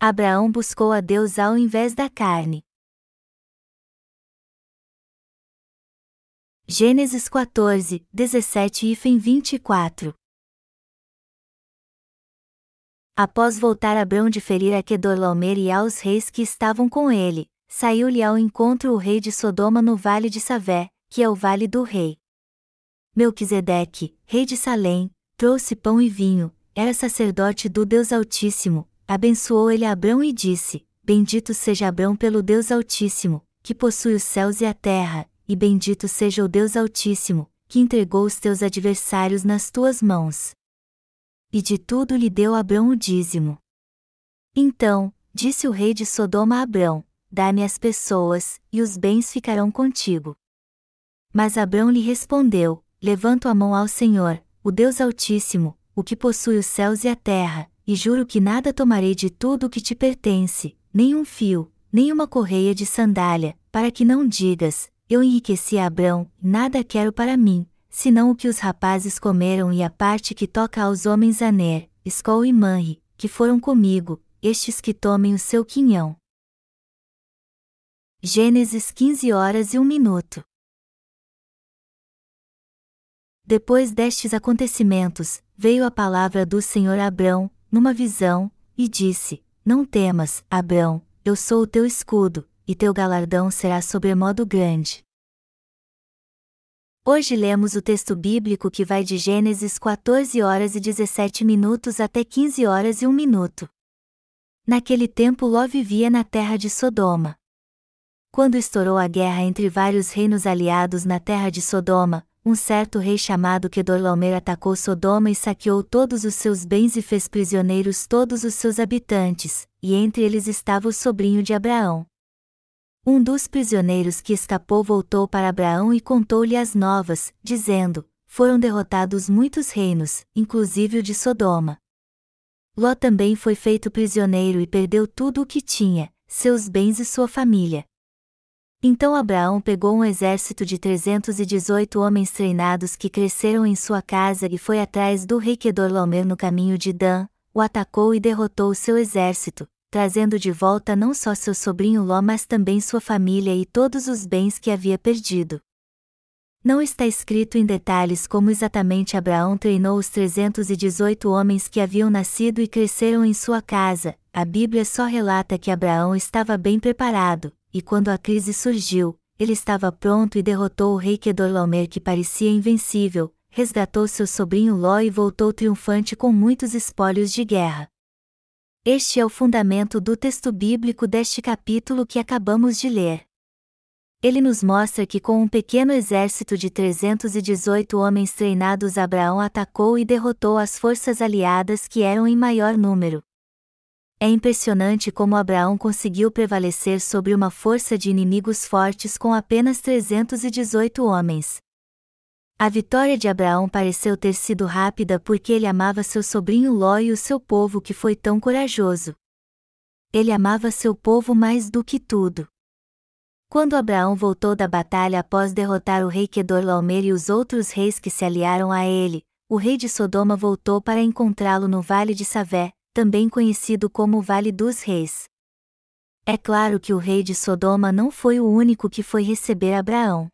Abraão buscou a Deus ao invés da carne. Gênesis 14, 17 e 24 Após voltar Abrão de ferir a Kedorlaomer e aos reis que estavam com ele, saiu-lhe ao encontro o rei de Sodoma no vale de Savé, que é o vale do rei. Melquisedeque, rei de Salém, trouxe pão e vinho, era sacerdote do Deus Altíssimo, abençoou ele Abrão e disse: Bendito seja Abrão pelo Deus Altíssimo, que possui os céus e a terra, e bendito seja o Deus Altíssimo, que entregou os teus adversários nas tuas mãos. E de tudo lhe deu Abrão o dízimo. Então, disse o rei de Sodoma a Abrão: Dá-me as pessoas, e os bens ficarão contigo. Mas Abrão lhe respondeu: Levanto a mão ao Senhor, o Deus Altíssimo, o que possui os céus e a terra, e juro que nada tomarei de tudo o que te pertence, nem um fio, nem uma correia de sandália, para que não digas: Eu enriqueci a Abrão, nada quero para mim, senão o que os rapazes comeram e a parte que toca aos homens Aner, Escol e Manri, que foram comigo, estes que tomem o seu quinhão. Gênesis 15 horas e 1 minuto. Depois destes acontecimentos, veio a palavra do Senhor Abrão, numa visão, e disse: Não temas, Abrão, eu sou o teu escudo, e teu galardão será sobremodo grande. Hoje lemos o texto bíblico que vai de Gênesis 14 horas e 17 minutos até 15 horas e 1 minuto. Naquele tempo Ló vivia na terra de Sodoma. Quando estourou a guerra entre vários reinos aliados na terra de Sodoma, um certo rei chamado Kedorlaomer atacou Sodoma e saqueou todos os seus bens e fez prisioneiros todos os seus habitantes, e entre eles estava o sobrinho de Abraão, um dos prisioneiros que escapou voltou para Abraão e contou-lhe as novas, dizendo: Foram derrotados muitos reinos, inclusive o de Sodoma. Ló também foi feito prisioneiro e perdeu tudo o que tinha, seus bens e sua família. Então Abraão pegou um exército de 318 homens treinados que cresceram em sua casa e foi atrás do rei Kedorlaomer no caminho de Dan, o atacou e derrotou o seu exército, trazendo de volta não só seu sobrinho Ló, mas também sua família e todos os bens que havia perdido. Não está escrito em detalhes como exatamente Abraão treinou os 318 homens que haviam nascido e cresceram em sua casa, a Bíblia só relata que Abraão estava bem preparado, e quando a crise surgiu, ele estava pronto e derrotou o rei Kedorlaomer que parecia invencível, resgatou seu sobrinho Ló e voltou triunfante com muitos espólios de guerra. Este é o fundamento do texto bíblico deste capítulo que acabamos de ler. Ele nos mostra que com um pequeno exército de 318 homens treinados Abraão atacou e derrotou as forças aliadas que eram em maior número. É impressionante como Abraão conseguiu prevalecer sobre uma força de inimigos fortes com apenas 318 homens. A vitória de Abraão pareceu ter sido rápida porque ele amava seu sobrinho Ló e o seu povo que foi tão corajoso. Ele amava seu povo mais do que tudo. Quando Abraão voltou da batalha após derrotar o rei Kedorlaomer e os outros reis que se aliaram a ele, o rei de Sodoma voltou para encontrá-lo no Vale de Savé, também conhecido como Vale dos Reis. É claro que o rei de Sodoma não foi o único que foi receber Abraão.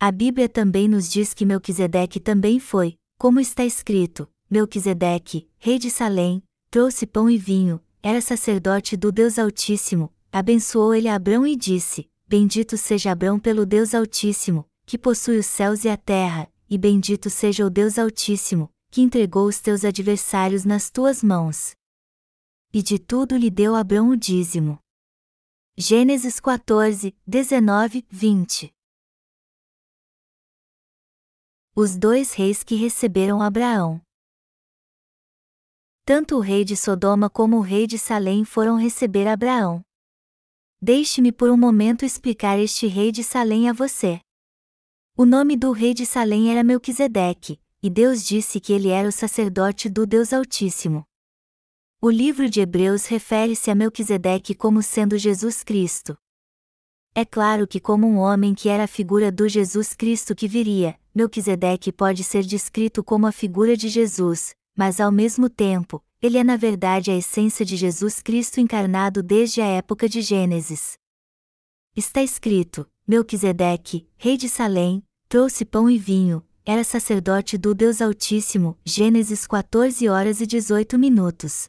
A Bíblia também nos diz que Melquisedeque também foi, como está escrito: Melquisedeque, rei de Salém, trouxe pão e vinho, era sacerdote do Deus Altíssimo, abençoou ele Abrão e disse: Bendito seja Abrão pelo Deus Altíssimo, que possui os céus e a terra, e bendito seja o Deus Altíssimo, que entregou os teus adversários nas tuas mãos. E de tudo lhe deu Abrão o dízimo. Gênesis 14, 19, 20 os dois reis que receberam Abraão. Tanto o rei de Sodoma como o rei de Salém foram receber Abraão. Deixe-me por um momento explicar este rei de Salém a você. O nome do rei de Salém era Melquisedeque, e Deus disse que ele era o sacerdote do Deus Altíssimo. O livro de Hebreus refere-se a Melquisedeque como sendo Jesus Cristo. É claro que, como um homem que era a figura do Jesus Cristo que viria, Melquisedeque pode ser descrito como a figura de Jesus, mas ao mesmo tempo, ele é na verdade a essência de Jesus Cristo encarnado desde a época de Gênesis. Está escrito: Melquisedeque, rei de Salém, trouxe pão e vinho, era sacerdote do Deus Altíssimo. Gênesis 14 horas e 18 minutos.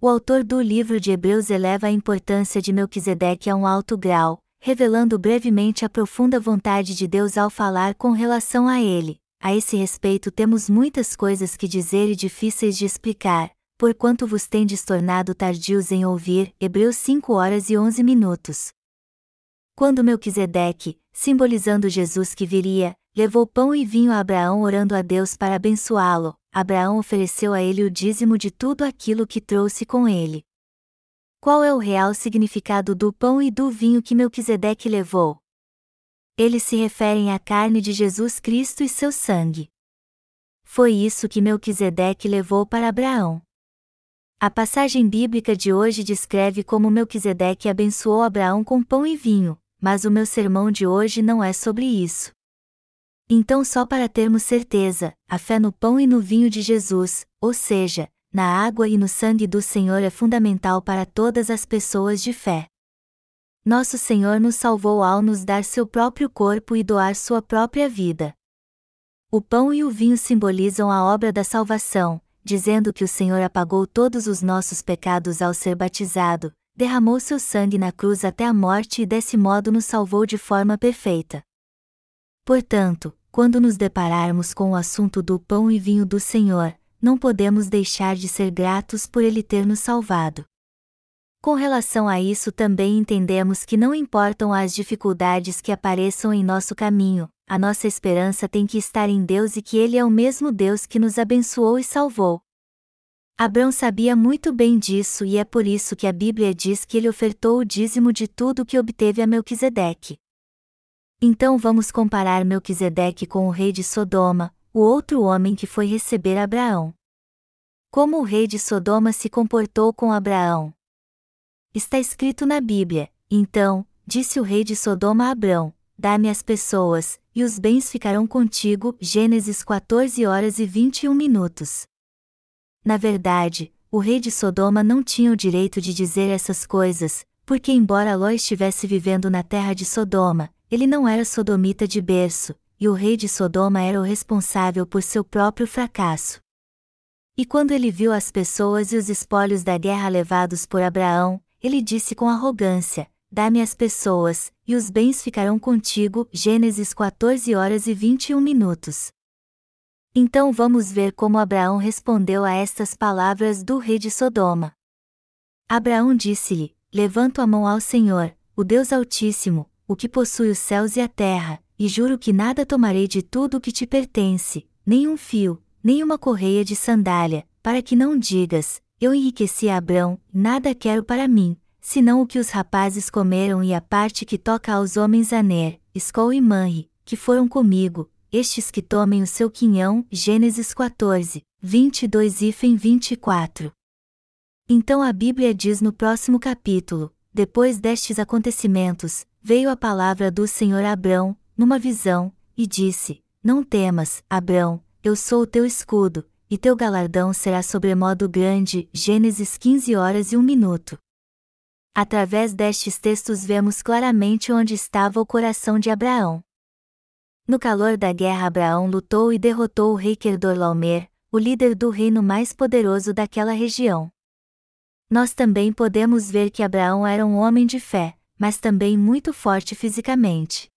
O autor do livro de Hebreus eleva a importância de Melquisedeque a um alto grau, revelando brevemente a profunda vontade de Deus ao falar com relação a ele. A esse respeito temos muitas coisas que dizer e difíceis de explicar, porquanto vos tendes tornado tardios em ouvir. Hebreus 5 horas e 11 minutos. Quando Melquisedeque, simbolizando Jesus que viria, levou pão e vinho a Abraão orando a Deus para abençoá-lo, Abraão ofereceu a ele o dízimo de tudo aquilo que trouxe com ele. Qual é o real significado do pão e do vinho que Melquisedeque levou? Eles se referem à carne de Jesus Cristo e seu sangue. Foi isso que Melquisedeque levou para Abraão. A passagem bíblica de hoje descreve como Melquisedeque abençoou Abraão com pão e vinho, mas o meu sermão de hoje não é sobre isso. Então, só para termos certeza, a fé no pão e no vinho de Jesus, ou seja, na água e no sangue do Senhor é fundamental para todas as pessoas de fé. Nosso Senhor nos salvou ao nos dar seu próprio corpo e doar sua própria vida. O pão e o vinho simbolizam a obra da salvação, dizendo que o Senhor apagou todos os nossos pecados ao ser batizado, derramou seu sangue na cruz até a morte e desse modo nos salvou de forma perfeita. Portanto, quando nos depararmos com o assunto do pão e vinho do Senhor, não podemos deixar de ser gratos por Ele ter nos salvado. Com relação a isso também entendemos que não importam as dificuldades que apareçam em nosso caminho, a nossa esperança tem que estar em Deus e que Ele é o mesmo Deus que nos abençoou e salvou. Abrão sabia muito bem disso e é por isso que a Bíblia diz que ele ofertou o dízimo de tudo que obteve a Melquisedeque. Então vamos comparar Melquisedeque com o rei de Sodoma, o outro homem que foi receber Abraão. Como o rei de Sodoma se comportou com Abraão? Está escrito na Bíblia: Então, disse o rei de Sodoma a Abrão: Dá-me as pessoas, e os bens ficarão contigo. Gênesis 14 horas e 21 minutos. Na verdade, o rei de Sodoma não tinha o direito de dizer essas coisas, porque, embora Ló estivesse vivendo na terra de Sodoma, ele não era sodomita de berço, e o rei de Sodoma era o responsável por seu próprio fracasso. E quando ele viu as pessoas e os espólios da guerra levados por Abraão, ele disse com arrogância: Dá-me as pessoas, e os bens ficarão contigo. Gênesis 14 horas e 21 minutos. Então vamos ver como Abraão respondeu a estas palavras do rei de Sodoma. Abraão disse-lhe: Levanto a mão ao Senhor, o Deus Altíssimo, o que possui os céus e a terra, e juro que nada tomarei de tudo o que te pertence, nem um fio, nem uma correia de sandália, para que não digas: Eu enriqueci a Abrão, nada quero para mim, senão o que os rapazes comeram e a parte que toca aos homens Aner, Escol e Manri, que foram comigo, estes que tomem o seu quinhão. Gênesis 14, 22 e 24. Então a Bíblia diz no próximo capítulo: Depois destes acontecimentos, veio a palavra do Senhor a Abrão, numa visão, e disse: Não temas, Abrão, eu sou o teu escudo, e teu galardão será sobremodo grande. Gênesis 15 horas e 1 minuto. Através destes textos vemos claramente onde estava o coração de Abraão. No calor da guerra Abraão lutou e derrotou o rei Kedorlaomer, o líder do reino mais poderoso daquela região. Nós também podemos ver que Abraão era um homem de fé, mas também muito forte fisicamente.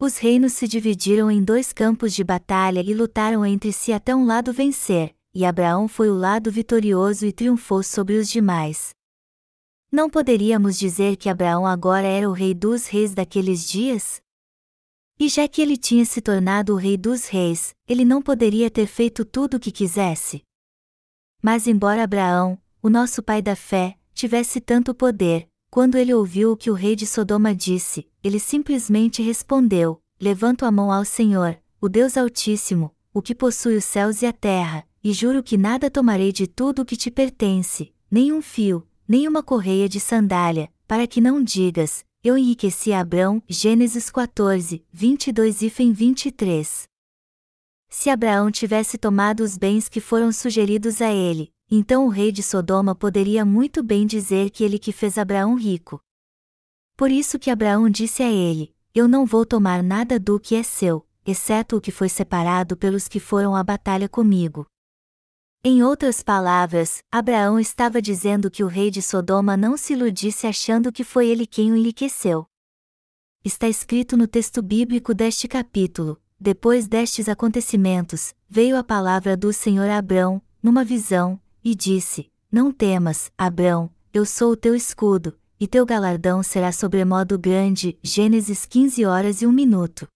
Os reinos se dividiram em dois campos de batalha e lutaram entre si até um lado vencer, e Abraão foi o lado vitorioso e triunfou sobre os demais. Não poderíamos dizer que Abraão agora era o rei dos reis daqueles dias? E já que ele tinha se tornado o rei dos reis, ele não poderia ter feito tudo o que quisesse. Mas, embora Abraão, o nosso pai da fé, tivesse tanto poder, quando ele ouviu o que o rei de Sodoma disse, ele simplesmente respondeu: Levanto a mão ao Senhor, o Deus Altíssimo, o que possui os céus e a terra, e juro que nada tomarei de tudo o que te pertence, nem um fio, nem uma correia de sandália, para que não digas: eu enriqueci Abrão, Gênesis 14, 22 e 23. Se Abraão tivesse tomado os bens que foram sugeridos a ele, então o rei de Sodoma poderia muito bem dizer que ele que fez Abraão rico. Por isso que Abraão disse a ele: Eu não vou tomar nada do que é seu, exceto o que foi separado pelos que foram à batalha comigo. Em outras palavras, Abraão estava dizendo que o rei de Sodoma não se iludisse achando que foi ele quem o enriqueceu. Está escrito no texto bíblico deste capítulo: Depois destes acontecimentos, veio a palavra do Senhor a Abrão, numa visão, e disse: Não temas, Abrão, eu sou o teu escudo, e teu galardão será sobremodo grande. Gênesis 15 horas e 1 minuto.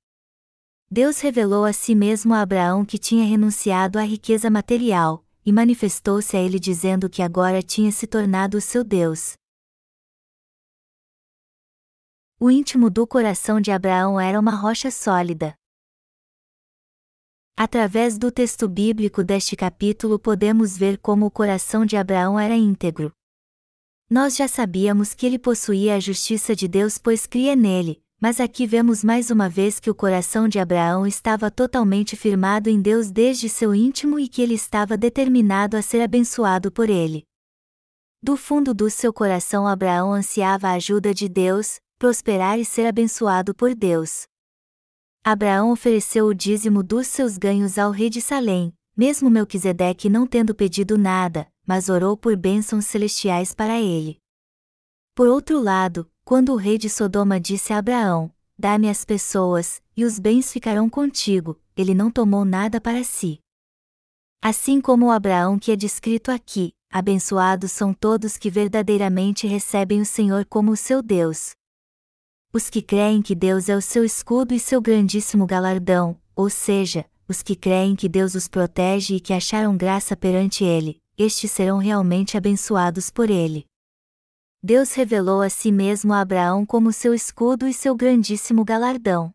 Deus revelou a si mesmo a Abraão que tinha renunciado à riqueza material, e manifestou-se a ele dizendo que agora tinha se tornado o seu Deus. O íntimo do coração de Abraão era uma rocha sólida. Através do texto bíblico deste capítulo podemos ver como o coração de Abraão era íntegro. Nós já sabíamos que ele possuía a justiça de Deus pois cria nele, mas aqui vemos mais uma vez que o coração de Abraão estava totalmente firmado em Deus desde seu íntimo e que ele estava determinado a ser abençoado por ele. Do fundo do seu coração Abraão ansiava a ajuda de Deus, prosperar e ser abençoado por Deus. Abraão ofereceu o dízimo dos seus ganhos ao rei de Salém, mesmo Melquisedeque não tendo pedido nada, mas orou por bênçãos celestiais para ele. Por outro lado, quando o rei de Sodoma disse a Abraão: Dá-me as pessoas, e os bens ficarão contigo, ele não tomou nada para si. Assim como o Abraão que é descrito aqui, abençoados são todos que verdadeiramente recebem o Senhor como o seu Deus, os que creem que Deus é o seu escudo e seu grandíssimo galardão, ou seja, os que creem que Deus os protege e que acharam graça perante Ele, estes serão realmente abençoados por Ele. Deus revelou a si mesmo a Abraão como seu escudo e seu grandíssimo galardão.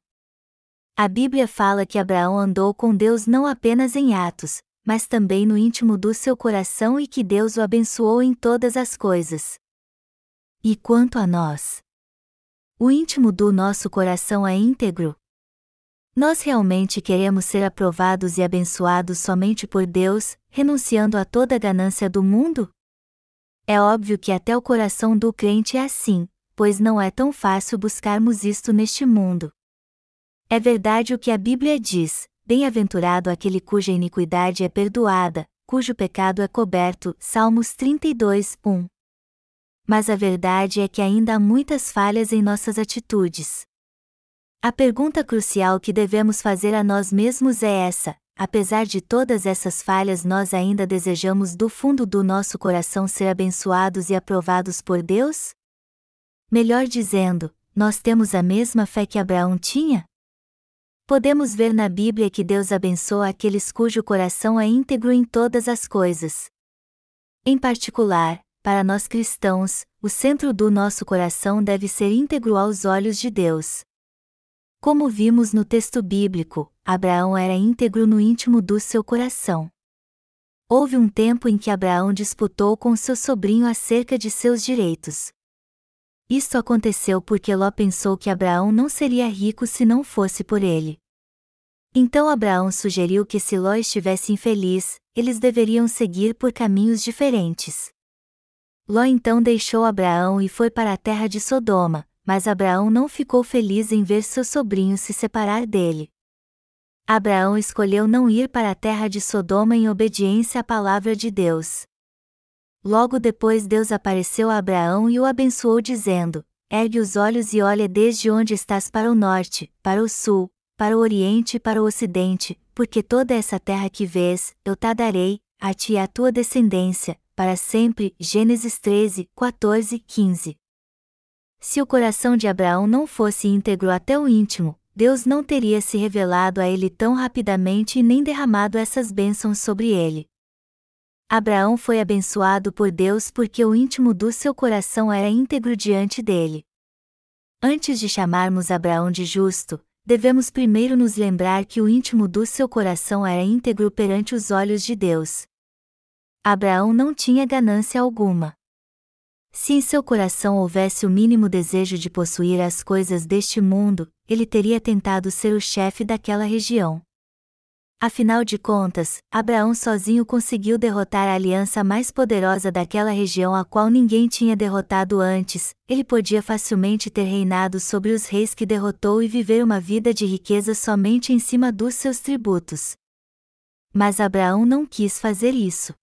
A Bíblia fala que Abraão andou com Deus não apenas em atos, mas também no íntimo do seu coração e que Deus o abençoou em todas as coisas. E quanto a nós? O íntimo do nosso coração é íntegro? Nós realmente queremos ser aprovados e abençoados somente por Deus, renunciando a toda a ganância do mundo? É óbvio que até o coração do crente é assim, pois não é tão fácil buscarmos isto neste mundo. É verdade o que a Bíblia diz: bem-aventurado aquele cuja iniquidade é perdoada, cujo pecado é coberto. Salmos 32, 1 mas a verdade é que ainda há muitas falhas em nossas atitudes. A pergunta crucial que devemos fazer a nós mesmos é essa: apesar de todas essas falhas, nós ainda desejamos do fundo do nosso coração ser abençoados e aprovados por Deus? Melhor dizendo, nós temos a mesma fé que Abraão tinha? Podemos ver na Bíblia que Deus abençoa aqueles cujo coração é íntegro em todas as coisas. Em particular, para nós cristãos, o centro do nosso coração deve ser íntegro aos olhos de Deus. Como vimos no texto bíblico, Abraão era íntegro no íntimo do seu coração. Houve um tempo em que Abraão disputou com seu sobrinho acerca de seus direitos. Isto aconteceu porque Ló pensou que Abraão não seria rico se não fosse por ele. Então Abraão sugeriu que se Ló estivesse infeliz, eles deveriam seguir por caminhos diferentes. Ló então deixou Abraão e foi para a terra de Sodoma, mas Abraão não ficou feliz em ver seu sobrinho se separar dele. Abraão escolheu não ir para a terra de Sodoma em obediência à palavra de Deus. Logo depois Deus apareceu a Abraão e o abençoou dizendo: Ergue os olhos e olha desde onde estás para o norte, para o sul, para o oriente e para o ocidente, porque toda essa terra que vês, eu te darei, a ti e à tua descendência, para sempre. Gênesis 13, 14, 15. Se o coração de Abraão não fosse íntegro até o íntimo, Deus não teria se revelado a ele tão rapidamente e nem derramado essas bênçãos sobre ele. Abraão foi abençoado por Deus porque o íntimo do seu coração era íntegro diante dele. Antes de chamarmos Abraão de justo, devemos primeiro nos lembrar que o íntimo do seu coração era íntegro perante os olhos de Deus. Abraão não tinha ganância alguma. Se em seu coração houvesse o mínimo desejo de possuir as coisas deste mundo, ele teria tentado ser o chefe daquela região. Afinal de contas, Abraão sozinho conseguiu derrotar a aliança mais poderosa daquela região a qual ninguém tinha derrotado antes, ele podia facilmente ter reinado sobre os reis que derrotou e viver uma vida de riqueza somente em cima dos seus tributos. Mas Abraão não quis fazer isso.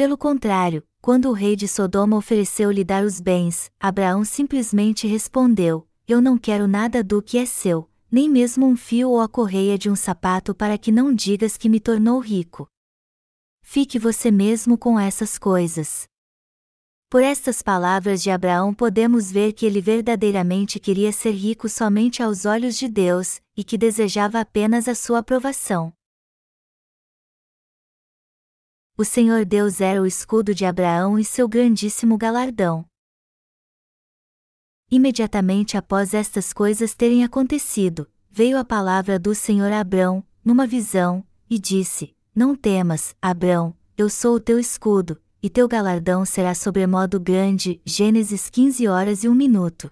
Pelo contrário, quando o rei de Sodoma ofereceu-lhe dar os bens, Abraão simplesmente respondeu: Eu não quero nada do que é seu, nem mesmo um fio ou a correia de um sapato para que não digas que me tornou rico. Fique você mesmo com essas coisas. Por estas palavras de Abraão podemos ver que ele verdadeiramente queria ser rico somente aos olhos de Deus, e que desejava apenas a sua aprovação. O Senhor Deus era o escudo de Abraão e seu grandíssimo galardão. Imediatamente após estas coisas terem acontecido, veio a palavra do Senhor a Abrão, numa visão, e disse: Não temas, Abrão, eu sou o teu escudo, e teu galardão será sobremodo grande. Gênesis 15 horas e 1 minuto.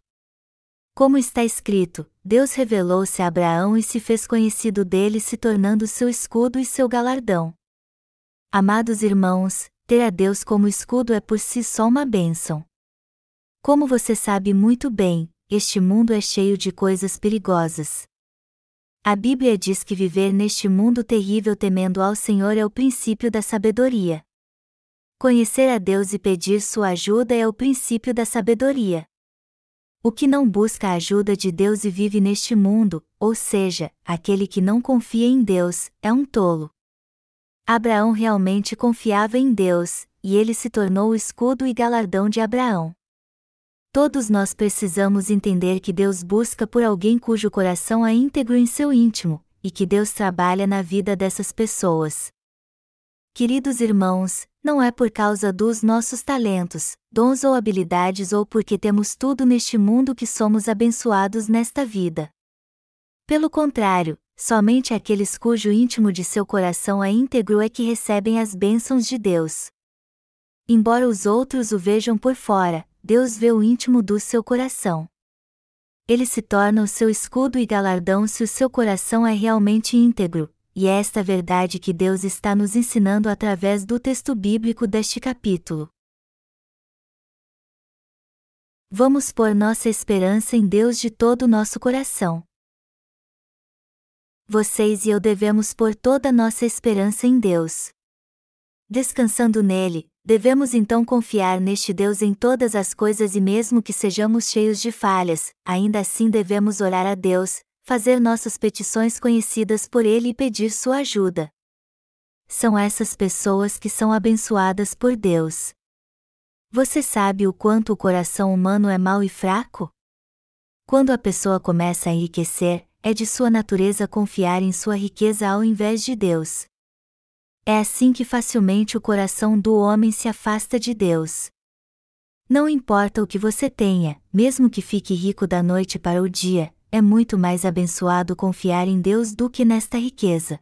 Como está escrito, Deus revelou-se a Abraão e se fez conhecido dele, se tornando seu escudo e seu galardão. Amados irmãos, ter a Deus como escudo é por si só uma bênção. Como você sabe muito bem, este mundo é cheio de coisas perigosas. A Bíblia diz que viver neste mundo terrível temendo ao Senhor é o princípio da sabedoria. Conhecer a Deus e pedir sua ajuda é o princípio da sabedoria. O que não busca a ajuda de Deus e vive neste mundo, ou seja, aquele que não confia em Deus, é um tolo. Abraão realmente confiava em Deus, e ele se tornou o escudo e galardão de Abraão. Todos nós precisamos entender que Deus busca por alguém cujo coração é íntegro em seu íntimo, e que Deus trabalha na vida dessas pessoas. Queridos irmãos, não é por causa dos nossos talentos, dons ou habilidades ou porque temos tudo neste mundo que somos abençoados nesta vida. Pelo contrário, somente aqueles cujo íntimo de seu coração é íntegro é que recebem as bênçãos de Deus. Embora os outros o vejam por fora, Deus vê o íntimo do seu coração. Ele se torna o seu escudo e galardão se o seu coração é realmente íntegro, e é esta verdade que Deus está nos ensinando através do texto bíblico deste capítulo. Vamos pôr nossa esperança em Deus de todo o nosso coração. Vocês e eu devemos pôr toda nossa esperança em Deus. Descansando nele, Devemos então confiar neste Deus em todas as coisas e mesmo que sejamos cheios de falhas, ainda assim devemos orar a Deus, fazer nossas petições conhecidas por Ele e pedir sua ajuda. São essas pessoas que são abençoadas por Deus. Você sabe o quanto o coração humano é mau e fraco? Quando a pessoa começa a enriquecer, é de sua natureza confiar em sua riqueza ao invés de Deus. É assim que facilmente o coração do homem se afasta de Deus. Não importa o que você tenha, mesmo que fique rico da noite para o dia, é muito mais abençoado confiar em Deus do que nesta riqueza.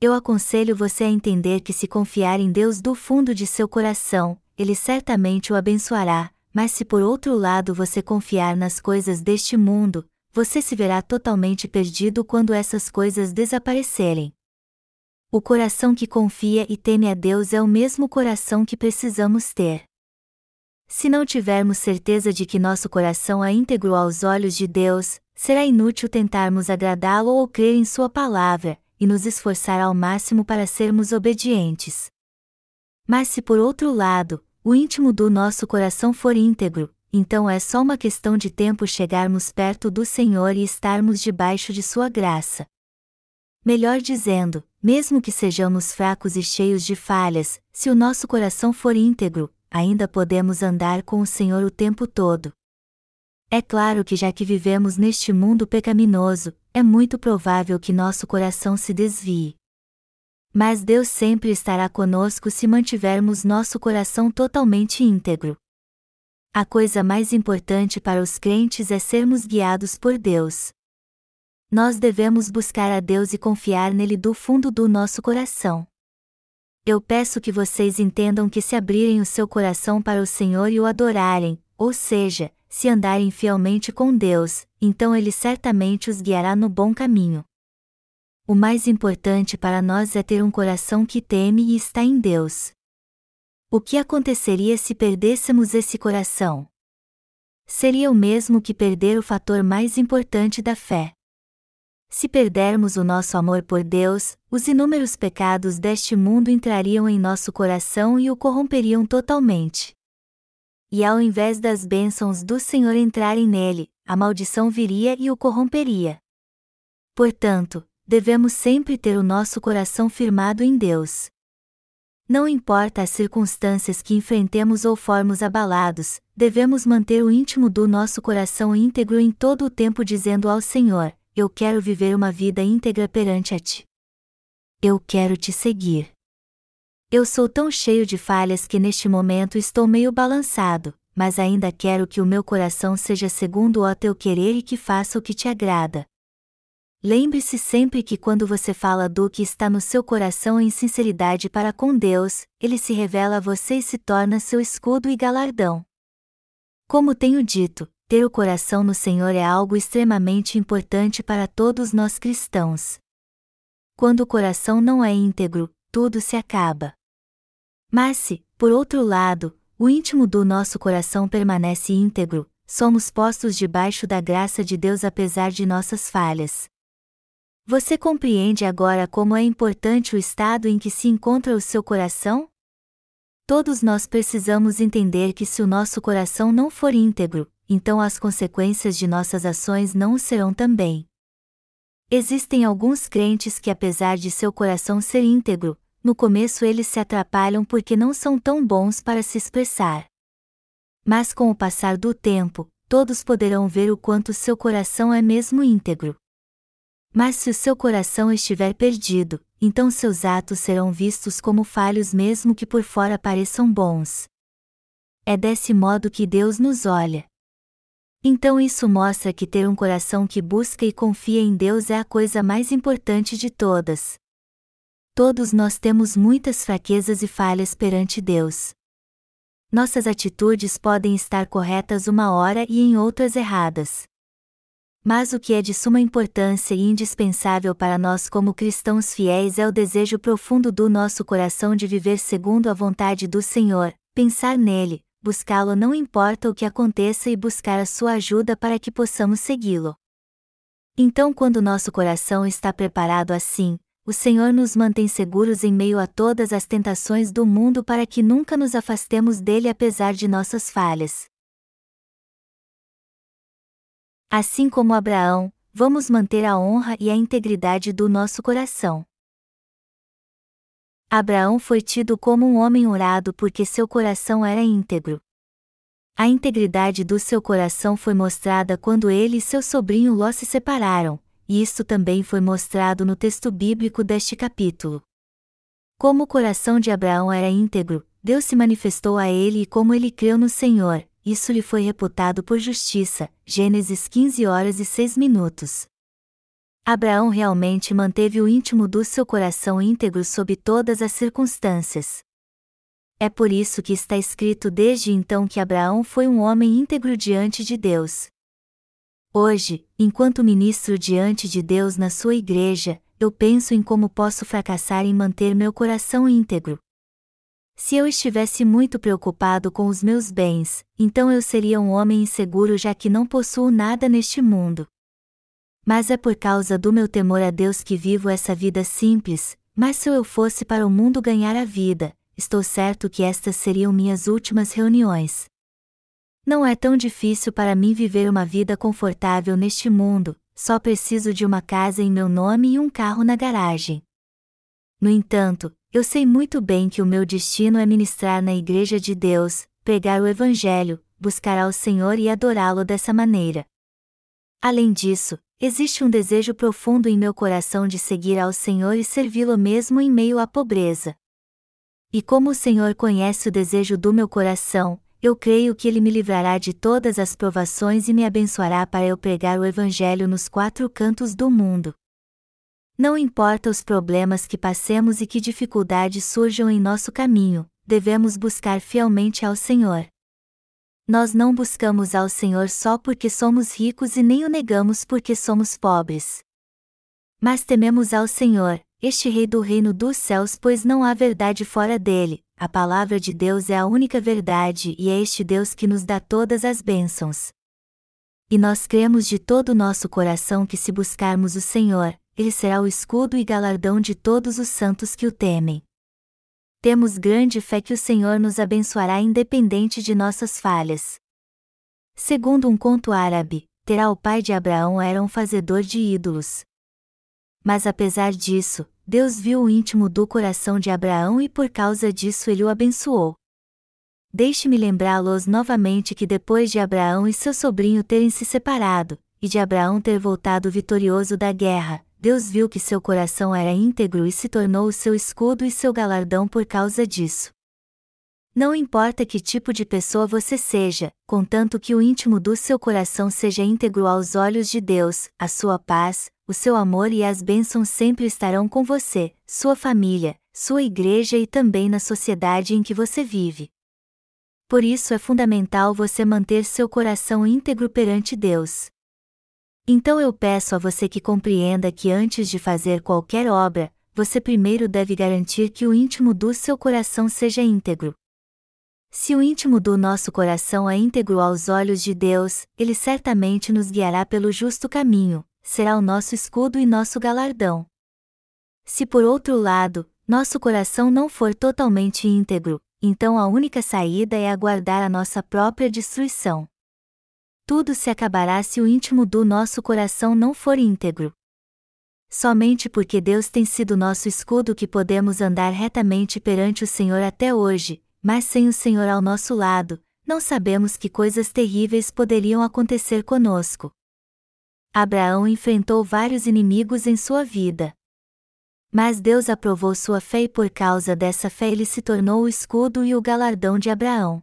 Eu aconselho você a entender que se confiar em Deus do fundo de seu coração, Ele certamente o abençoará, mas se por outro lado você confiar nas coisas deste mundo, você se verá totalmente perdido quando essas coisas desaparecerem. O coração que confia e teme a Deus é o mesmo coração que precisamos ter. Se não tivermos certeza de que nosso coração é íntegro aos olhos de Deus, será inútil tentarmos agradá-lo ou crer em Sua palavra, e nos esforçar ao máximo para sermos obedientes. Mas se por outro lado, o íntimo do nosso coração for íntegro, então é só uma questão de tempo chegarmos perto do Senhor e estarmos debaixo de Sua graça. Melhor dizendo, mesmo que sejamos fracos e cheios de falhas, se o nosso coração for íntegro, ainda podemos andar com o Senhor o tempo todo. É claro que já que vivemos neste mundo pecaminoso, é muito provável que nosso coração se desvie. Mas Deus sempre estará conosco se mantivermos nosso coração totalmente íntegro. A coisa mais importante para os crentes é sermos guiados por Deus nós devemos buscar a Deus e confiar nele do fundo do nosso coração. Eu peço que vocês entendam que se abrirem o seu coração para o Senhor e o adorarem, ou seja, se andarem fielmente com Deus, então Ele certamente os guiará no bom caminho. O mais importante para nós é ter um coração que teme e está em Deus. O que aconteceria se perdêssemos esse coração? Seria o mesmo que perder o fator mais importante da fé. Se perdermos o nosso amor por Deus, os inúmeros pecados deste mundo entrariam em nosso coração e o corromperiam totalmente. E ao invés das bênçãos do Senhor entrarem nele, a maldição viria e o corromperia. Portanto, devemos sempre ter o nosso coração firmado em Deus. Não importa as circunstâncias que enfrentemos ou formos abalados, devemos manter o íntimo do nosso coração íntegro em todo o tempo, dizendo ao Senhor: Eu quero viver uma vida íntegra perante a Ti. Eu quero te seguir. Eu sou tão cheio de falhas que neste momento estou meio balançado, mas ainda quero que o meu coração seja segundo o teu querer e que faça o que te agrada. Lembre-se sempre que quando você fala do que está no seu coração em sinceridade para com Deus, ele se revela a você e se torna seu escudo e galardão. Como tenho dito, ter o coração no Senhor é algo extremamente importante para todos nós cristãos. Quando o coração não é íntegro, tudo se acaba. Mas se, por outro lado, o íntimo do nosso coração permanece íntegro, somos postos debaixo da graça de Deus apesar de nossas falhas. Você compreende agora como é importante o estado em que se encontra o seu coração? Todos nós precisamos entender que se o nosso coração não for íntegro, então as consequências de nossas ações não o serão também. Existem alguns crentes que, apesar de seu coração ser íntegro, no começo eles se atrapalham porque não são tão bons para se expressar. Mas com o passar do tempo, todos poderão ver o quanto seu coração é mesmo íntegro. Mas se o seu coração estiver perdido, então seus atos serão vistos como falhos mesmo que por fora pareçam bons. É desse modo que Deus nos olha. Então isso mostra que ter um coração que busca e confia em Deus é a coisa mais importante de todas. Todos nós temos muitas fraquezas e falhas perante Deus. Nossas atitudes podem estar corretas uma hora e em outras erradas. Mas o que é de suma importância e indispensável para nós como cristãos fiéis é o desejo profundo do nosso coração de viver segundo a vontade do Senhor, pensar nele, buscá-lo não importa o que aconteça e buscar a sua ajuda para que possamos segui-lo. Então, quando nosso coração está preparado assim, o Senhor nos mantém seguros em meio a todas as tentações do mundo para que nunca nos afastemos dele apesar de nossas falhas. Assim como Abraão, vamos manter a honra e a integridade do nosso coração. Abraão foi tido como um homem orado porque seu coração era íntegro. A integridade do seu coração foi mostrada quando ele e seu sobrinho Ló se separaram, e isto também foi mostrado no texto bíblico deste capítulo. Como o coração de Abraão era íntegro, Deus se manifestou a ele e como ele creu no Senhor, isso lhe foi reputado por justiça. Gênesis 15 horas e 6 minutos. Abraão realmente manteve o íntimo do seu coração íntegro sob todas as circunstâncias. É por isso que está escrito desde então que Abraão foi um homem íntegro diante de Deus. Hoje, enquanto ministro diante de Deus na sua igreja, eu penso em como posso fracassar em manter meu coração íntegro. Se eu estivesse muito preocupado com os meus bens, então eu seria um homem inseguro já que não possuo nada neste mundo. Mas é por causa do meu temor a Deus que vivo essa vida simples, mas se eu fosse para o mundo ganhar a vida, estou certo que estas seriam minhas últimas reuniões. Não é tão difícil para mim viver uma vida confortável neste mundo, só preciso de uma casa em meu nome e um carro na garagem. No entanto, eu sei muito bem que o meu destino é ministrar na Igreja de Deus, pregar o Evangelho, buscar ao Senhor e adorá-lo dessa maneira. Além disso, existe um desejo profundo em meu coração de seguir ao Senhor e servi-lo mesmo em meio à pobreza. E como o Senhor conhece o desejo do meu coração, eu creio que Ele me livrará de todas as provações e me abençoará para eu pregar o Evangelho nos quatro cantos do mundo. Não importa os problemas que passemos e que dificuldades surjam em nosso caminho, devemos buscar fielmente ao Senhor. Nós não buscamos ao Senhor só porque somos ricos e nem o negamos porque somos pobres. Mas tememos ao Senhor, este Rei do reino dos céus, pois não há verdade fora dele, a palavra de Deus é a única verdade e é este Deus que nos dá todas as bênçãos. E nós cremos de todo o nosso coração que se buscarmos o Senhor, ele será o escudo e galardão de todos os santos que o temem. Temos grande fé que o Senhor nos abençoará independente de nossas falhas. Segundo um conto árabe, Terá o pai de Abraão era um fazedor de ídolos. Mas apesar disso, Deus viu o íntimo do coração de Abraão e por causa disso ele o abençoou. Deixe-me lembrá-los novamente que depois de Abraão e seu sobrinho terem se separado, e de Abraão ter voltado vitorioso da guerra, Deus viu que seu coração era íntegro e se tornou o seu escudo e seu galardão por causa disso. Não importa que tipo de pessoa você seja, contanto que o íntimo do seu coração seja íntegro aos olhos de Deus, a sua paz, o seu amor e as bênçãos sempre estarão com você, sua família, sua igreja e também na sociedade em que você vive. Por isso é fundamental você manter seu coração íntegro perante Deus. Então eu peço a você que compreenda que antes de fazer qualquer obra, você primeiro deve garantir que o íntimo do seu coração seja íntegro. Se o íntimo do nosso coração é íntegro aos olhos de Deus, Ele certamente nos guiará pelo justo caminho, será o nosso escudo e nosso galardão. Se por outro lado, nosso coração não for totalmente íntegro, então a única saída é aguardar a nossa própria destruição. Tudo se acabará se o íntimo do nosso coração não for íntegro. Somente porque Deus tem sido nosso escudo que podemos andar retamente perante o Senhor até hoje, mas sem o Senhor ao nosso lado, não sabemos que coisas terríveis poderiam acontecer conosco. Abraão enfrentou vários inimigos em sua vida. Mas Deus aprovou sua fé e por causa dessa fé ele se tornou o escudo e o galardão de Abraão.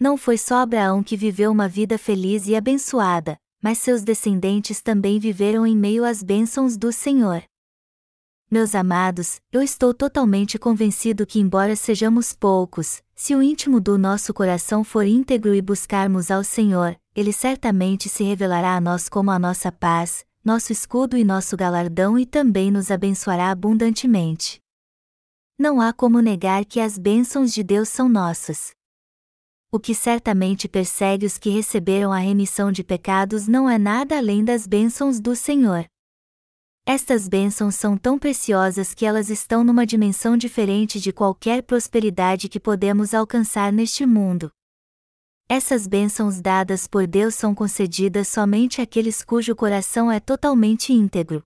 Não foi só Abraão que viveu uma vida feliz e abençoada, mas seus descendentes também viveram em meio às bênçãos do Senhor. Meus amados, eu estou totalmente convencido que, embora sejamos poucos, se o íntimo do nosso coração for íntegro e buscarmos ao Senhor, Ele certamente se revelará a nós como a nossa paz, nosso escudo e nosso galardão e também nos abençoará abundantemente. Não há como negar que as bênçãos de Deus são nossas. O que certamente persegue os que receberam a remissão de pecados não é nada além das bênçãos do Senhor. Estas bênçãos são tão preciosas que elas estão numa dimensão diferente de qualquer prosperidade que podemos alcançar neste mundo. Essas bênçãos dadas por Deus são concedidas somente àqueles cujo coração é totalmente íntegro.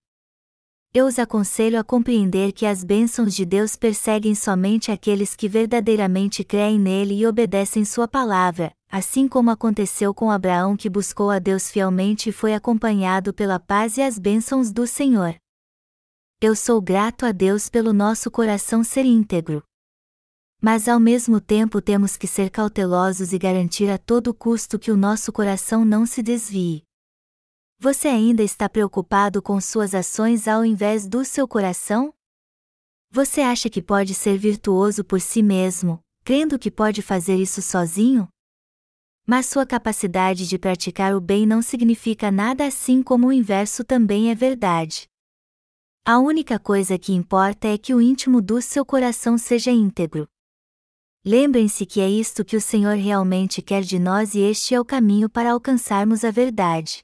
Eu os aconselho a compreender que as bênçãos de Deus perseguem somente aqueles que verdadeiramente creem nele e obedecem Sua palavra, assim como aconteceu com Abraão que buscou a Deus fielmente e foi acompanhado pela paz e as bênçãos do Senhor. Eu sou grato a Deus pelo nosso coração ser íntegro. Mas ao mesmo tempo temos que ser cautelosos e garantir a todo custo que o nosso coração não se desvie. Você ainda está preocupado com suas ações ao invés do seu coração? Você acha que pode ser virtuoso por si mesmo, crendo que pode fazer isso sozinho? Mas sua capacidade de praticar o bem não significa nada assim como o inverso também é verdade. A única coisa que importa é que o íntimo do seu coração seja íntegro. Lembrem-se que é isto que o Senhor realmente quer de nós e este é o caminho para alcançarmos a verdade.